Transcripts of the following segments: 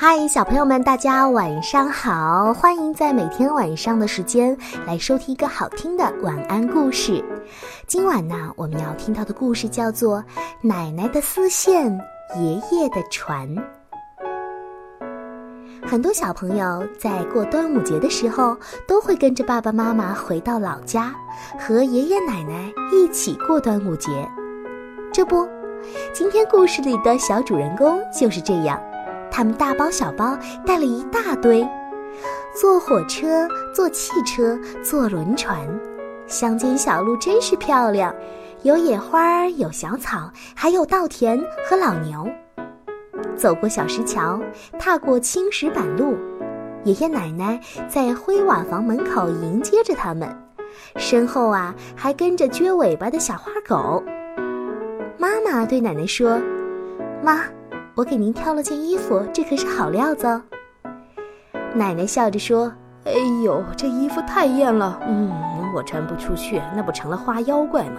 嗨，小朋友们，大家晚上好！欢迎在每天晚上的时间来收听一个好听的晚安故事。今晚呢，我们要听到的故事叫做《奶奶的丝线，爷爷的船》。很多小朋友在过端午节的时候，都会跟着爸爸妈妈回到老家，和爷爷奶奶一起过端午节。这不，今天故事里的小主人公就是这样。他们大包小包带了一大堆，坐火车、坐汽车、坐轮船，乡间小路真是漂亮，有野花，有小草，还有稻田和老牛。走过小石桥，踏过青石板路，爷爷奶奶在灰瓦房门口迎接着他们，身后啊还跟着撅尾巴的小花狗。妈妈对奶奶说：“妈。”我给您挑了件衣服，这可是好料子哦。奶奶笑着说：“哎呦，这衣服太艳了，嗯，我穿不出去，那不成了花妖怪吗？”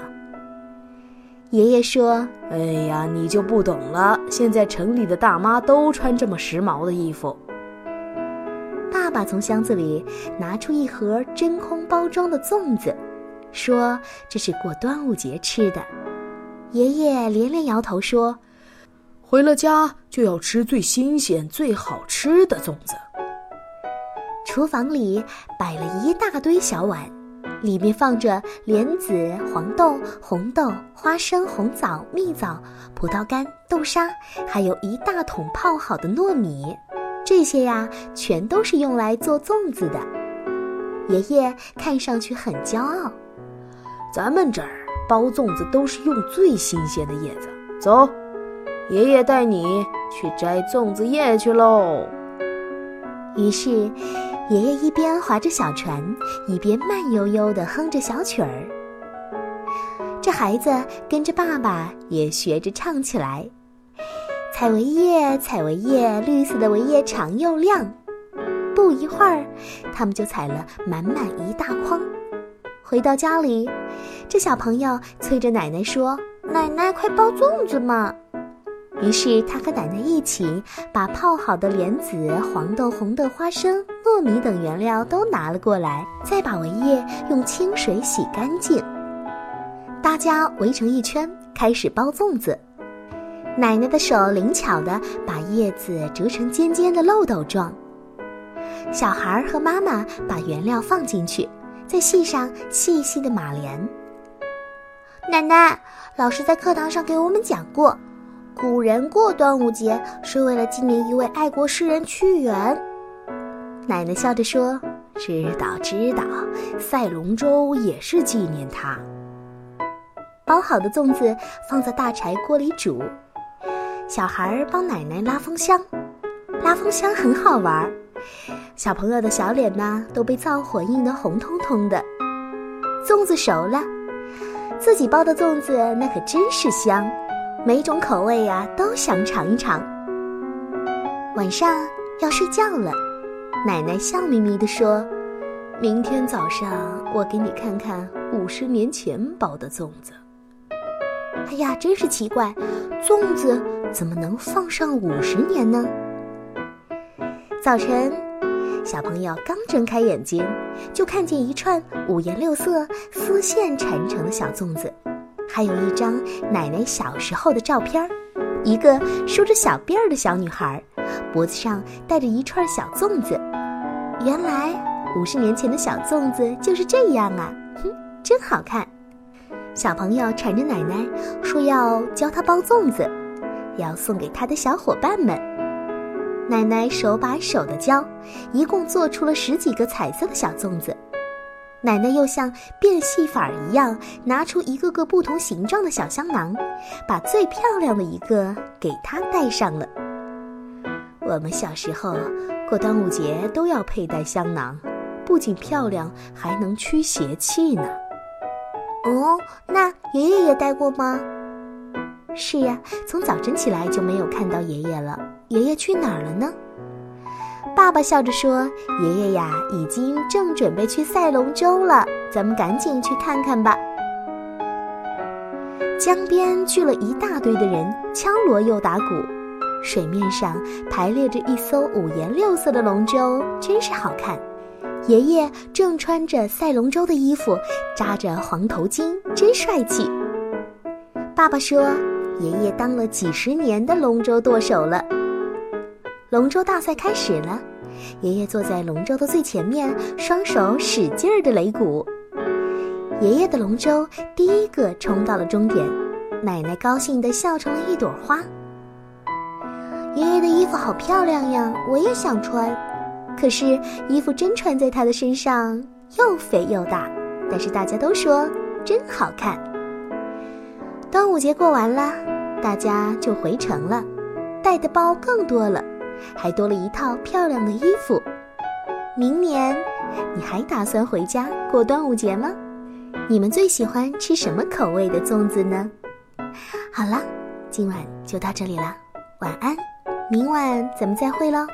爷爷说：“哎呀，你就不懂了，现在城里的大妈都穿这么时髦的衣服。”爸爸从箱子里拿出一盒真空包装的粽子，说：“这是过端午节吃的。”爷爷连连摇头说。回了家就要吃最新鲜、最好吃的粽子。厨房里摆了一大堆小碗，里面放着莲子、黄豆、红豆、花生、红枣、蜜枣、葡萄干、豆沙，还有一大桶泡好的糯米。这些呀，全都是用来做粽子的。爷爷看上去很骄傲。咱们这儿包粽子都是用最新鲜的叶子。走。爷爷带你去摘粽子叶去喽。于是，爷爷一边划着小船，一边慢悠悠地哼着小曲儿。这孩子跟着爸爸也学着唱起来：“采苇叶，采苇叶，绿色的苇叶长又亮。”不一会儿，他们就采了满满一大筐。回到家里，这小朋友催着奶奶说：“奶奶，快包粽子嘛！”于是他和奶奶一起把泡好的莲子、黄豆、红豆、花生、糯米等原料都拿了过来，再把苇叶用清水洗干净。大家围成一圈，开始包粽子。奶奶的手灵巧地把叶子折成尖尖的漏斗状。小孩和妈妈把原料放进去，再系上细细的马莲。奶奶，老师在课堂上给我们讲过。古人过端午节是为了纪念一位爱国诗人屈原。奶奶笑着说：“知道，知道，赛龙舟也是纪念他。”包好的粽子放在大柴锅里煮，小孩帮奶奶拉风箱。拉风箱很好玩，小朋友的小脸呢都被灶火映得红彤彤的。粽子熟了，自己包的粽子那可真是香。每种口味呀，都想尝一尝。晚上要睡觉了，奶奶笑眯眯地说：“明天早上我给你看看五十年前包的粽子。”哎呀，真是奇怪，粽子怎么能放上五十年呢？早晨，小朋友刚睁开眼睛，就看见一串五颜六色丝线缠成的小粽子。还有一张奶奶小时候的照片儿，一个梳着小辫儿的小女孩，脖子上戴着一串小粽子。原来五十年前的小粽子就是这样啊，哼，真好看。小朋友缠着奶奶说要教她包粽子，要送给她的小伙伴们。奶奶手把手的教，一共做出了十几个彩色的小粽子。奶奶又像变戏法一样，拿出一个个不同形状的小香囊，把最漂亮的一个给她戴上了。我们小时候过端午节都要佩戴香囊，不仅漂亮，还能驱邪气呢。哦，那爷爷也戴过吗？是呀，从早晨起来就没有看到爷爷了。爷爷去哪儿了呢？爸爸笑着说：“爷爷呀，已经正准备去赛龙舟了，咱们赶紧去看看吧。”江边聚了一大堆的人，敲锣又打鼓。水面上排列着一艘五颜六色的龙舟，真是好看。爷爷正穿着赛龙舟的衣服，扎着黄头巾，真帅气。爸爸说，爷爷当了几十年的龙舟舵手了。龙舟大赛开始了，爷爷坐在龙舟的最前面，双手使劲儿的擂鼓。爷爷的龙舟第一个冲到了终点，奶奶高兴地笑成了一朵花。爷爷的衣服好漂亮呀，我也想穿。可是衣服真穿在他的身上又肥又大，但是大家都说真好看。端午节过完了，大家就回城了，带的包更多了。还多了一套漂亮的衣服。明年，你还打算回家过端午节吗？你们最喜欢吃什么口味的粽子呢？好了，今晚就到这里了，晚安，明晚咱们再会喽。